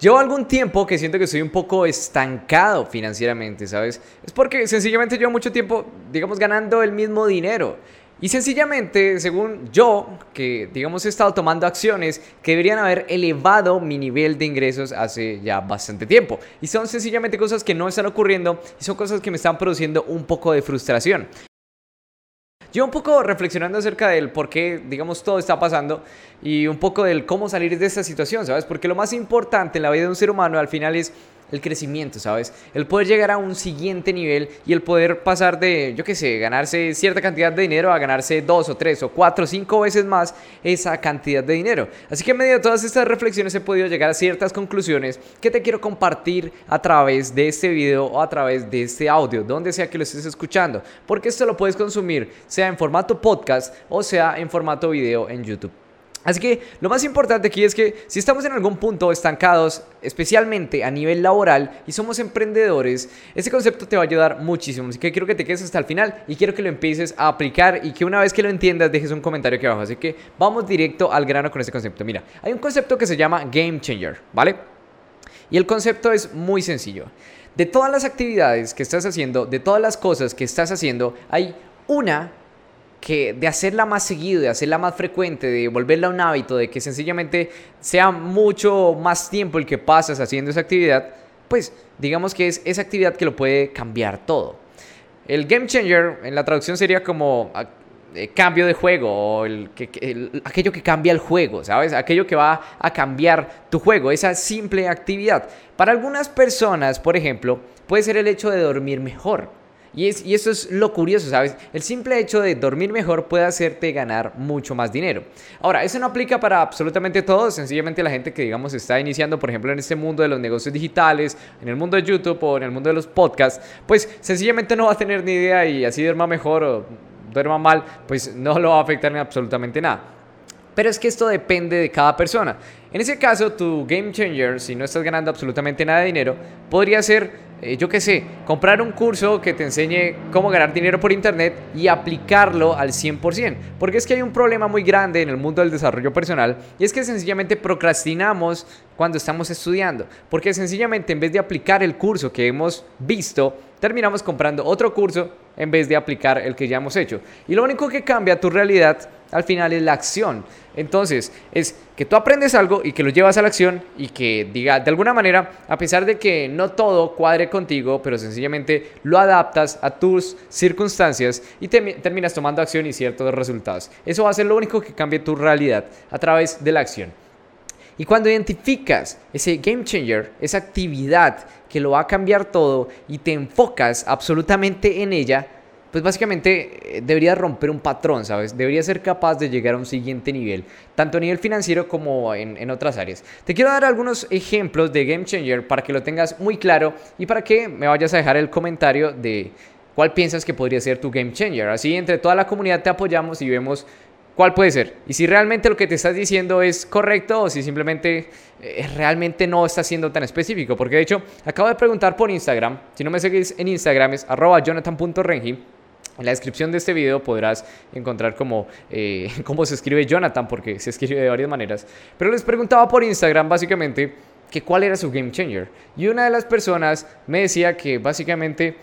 Llevo algún tiempo que siento que estoy un poco estancado financieramente, ¿sabes? Es porque sencillamente llevo mucho tiempo, digamos, ganando el mismo dinero. Y sencillamente, según yo, que digamos he estado tomando acciones que deberían haber elevado mi nivel de ingresos hace ya bastante tiempo. Y son sencillamente cosas que no están ocurriendo y son cosas que me están produciendo un poco de frustración. Yo un poco reflexionando acerca del por qué, digamos, todo está pasando y un poco del cómo salir de esta situación, ¿sabes? Porque lo más importante en la vida de un ser humano al final es el crecimiento, ¿sabes? El poder llegar a un siguiente nivel y el poder pasar de, yo qué sé, ganarse cierta cantidad de dinero a ganarse dos o tres o cuatro o cinco veces más esa cantidad de dinero. Así que en medio de todas estas reflexiones he podido llegar a ciertas conclusiones que te quiero compartir a través de este video o a través de este audio, donde sea que lo estés escuchando, porque esto lo puedes consumir sea en formato podcast o sea en formato video en YouTube. Así que lo más importante aquí es que si estamos en algún punto estancados, especialmente a nivel laboral y somos emprendedores, ese concepto te va a ayudar muchísimo. Así que quiero que te quedes hasta el final y quiero que lo empieces a aplicar y que una vez que lo entiendas dejes un comentario aquí abajo. Así que vamos directo al grano con este concepto. Mira, hay un concepto que se llama Game Changer, ¿vale? Y el concepto es muy sencillo. De todas las actividades que estás haciendo, de todas las cosas que estás haciendo, hay una que de hacerla más seguido, de hacerla más frecuente, de volverla un hábito, de que sencillamente sea mucho más tiempo el que pasas haciendo esa actividad, pues digamos que es esa actividad que lo puede cambiar todo. El game changer en la traducción sería como ah, eh, cambio de juego o el, aquello que cambia el juego, ¿sabes? Aquello que va a cambiar tu juego, esa simple actividad. Para algunas personas, por ejemplo, puede ser el hecho de dormir mejor. Y, es, y eso es lo curioso, ¿sabes? El simple hecho de dormir mejor puede hacerte ganar mucho más dinero. Ahora, eso no aplica para absolutamente todo, sencillamente la gente que, digamos, está iniciando, por ejemplo, en este mundo de los negocios digitales, en el mundo de YouTube o en el mundo de los podcasts, pues sencillamente no va a tener ni idea y así duerma mejor o duerma mal, pues no lo va a afectar en absolutamente nada. Pero es que esto depende de cada persona. En ese caso, tu game changer, si no estás ganando absolutamente nada de dinero, podría ser eh, yo qué sé, comprar un curso que te enseñe cómo ganar dinero por internet y aplicarlo al 100%. Porque es que hay un problema muy grande en el mundo del desarrollo personal y es que sencillamente procrastinamos cuando estamos estudiando. Porque sencillamente en vez de aplicar el curso que hemos visto, terminamos comprando otro curso en vez de aplicar el que ya hemos hecho. Y lo único que cambia tu realidad al final es la acción. Entonces, es que tú aprendes algo y que lo llevas a la acción y que diga, de alguna manera, a pesar de que no todo cuadre contigo, pero sencillamente lo adaptas a tus circunstancias y terminas tomando acción y ciertos resultados. Eso va a ser lo único que cambie tu realidad a través de la acción. Y cuando identificas ese game changer, esa actividad que lo va a cambiar todo y te enfocas absolutamente en ella, pues básicamente eh, debería romper un patrón, ¿sabes? Debería ser capaz de llegar a un siguiente nivel, tanto a nivel financiero como en, otras áreas. Te quiero dar algunos ejemplos de Game Changer para que lo tengas muy claro y para que me vayas a dejar el comentario de cuál piensas que podría ser tu Game Changer. Así entre toda la comunidad te apoyamos y vemos cuál puede ser. Y si realmente lo que te estás diciendo es correcto o si simplemente eh, realmente no está siendo tan específico. Porque de hecho, acabo de preguntar por Instagram. Si no me seguís en Instagram es arroba en la descripción de este video podrás encontrar cómo, eh, cómo se escribe Jonathan, porque se escribe de varias maneras. Pero les preguntaba por Instagram básicamente que cuál era su game changer. Y una de las personas me decía que básicamente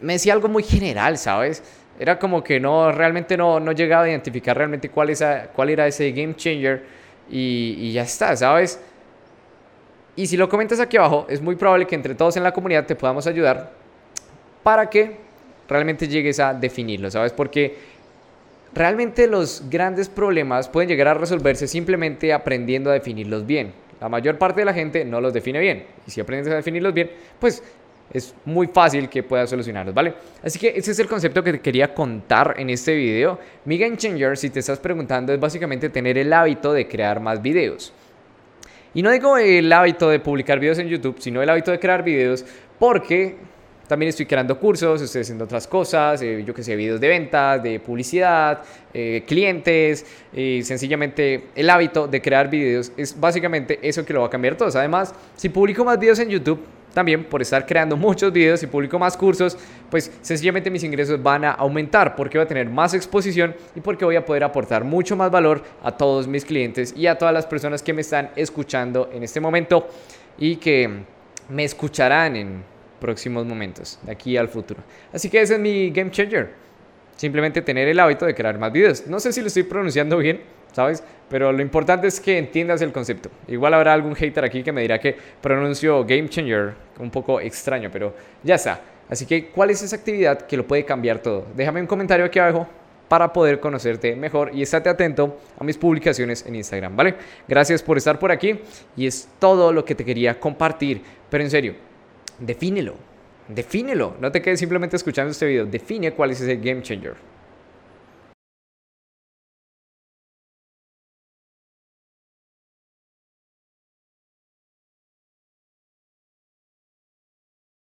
me decía algo muy general, ¿sabes? Era como que no, realmente no, no llegaba a identificar realmente cuál, esa, cuál era ese game changer y, y ya está, ¿sabes? Y si lo comentas aquí abajo, es muy probable que entre todos en la comunidad te podamos ayudar para que realmente llegues a definirlo, ¿sabes? Porque realmente los grandes problemas pueden llegar a resolverse simplemente aprendiendo a definirlos bien. La mayor parte de la gente no los define bien. Y si aprendes a definirlos bien, pues es muy fácil que puedas solucionarlos, ¿vale? Así que ese es el concepto que te quería contar en este video. Mi Game Changer, si te estás preguntando, es básicamente tener el hábito de crear más videos. Y no digo el hábito de publicar videos en YouTube, sino el hábito de crear videos porque también estoy creando cursos, estoy haciendo otras cosas, eh, yo que sé, videos de ventas, de publicidad, eh, clientes, y sencillamente el hábito de crear videos es básicamente eso que lo va a cambiar todo. Además, si publico más videos en YouTube, también por estar creando muchos videos y publico más cursos, pues sencillamente mis ingresos van a aumentar porque voy a tener más exposición y porque voy a poder aportar mucho más valor a todos mis clientes y a todas las personas que me están escuchando en este momento y que me escucharán en próximos momentos, de aquí al futuro. Así que ese es mi game changer. Simplemente tener el hábito de crear más videos. No sé si lo estoy pronunciando bien, ¿sabes? Pero lo importante es que entiendas el concepto. Igual habrá algún hater aquí que me dirá que pronuncio game changer un poco extraño, pero ya está. Así que, ¿cuál es esa actividad que lo puede cambiar todo? Déjame un comentario aquí abajo para poder conocerte mejor y estate atento a mis publicaciones en Instagram, ¿vale? Gracias por estar por aquí y es todo lo que te quería compartir, pero en serio, defínelo, defínelo, no te quedes simplemente escuchando este video, define cuál es ese game changer.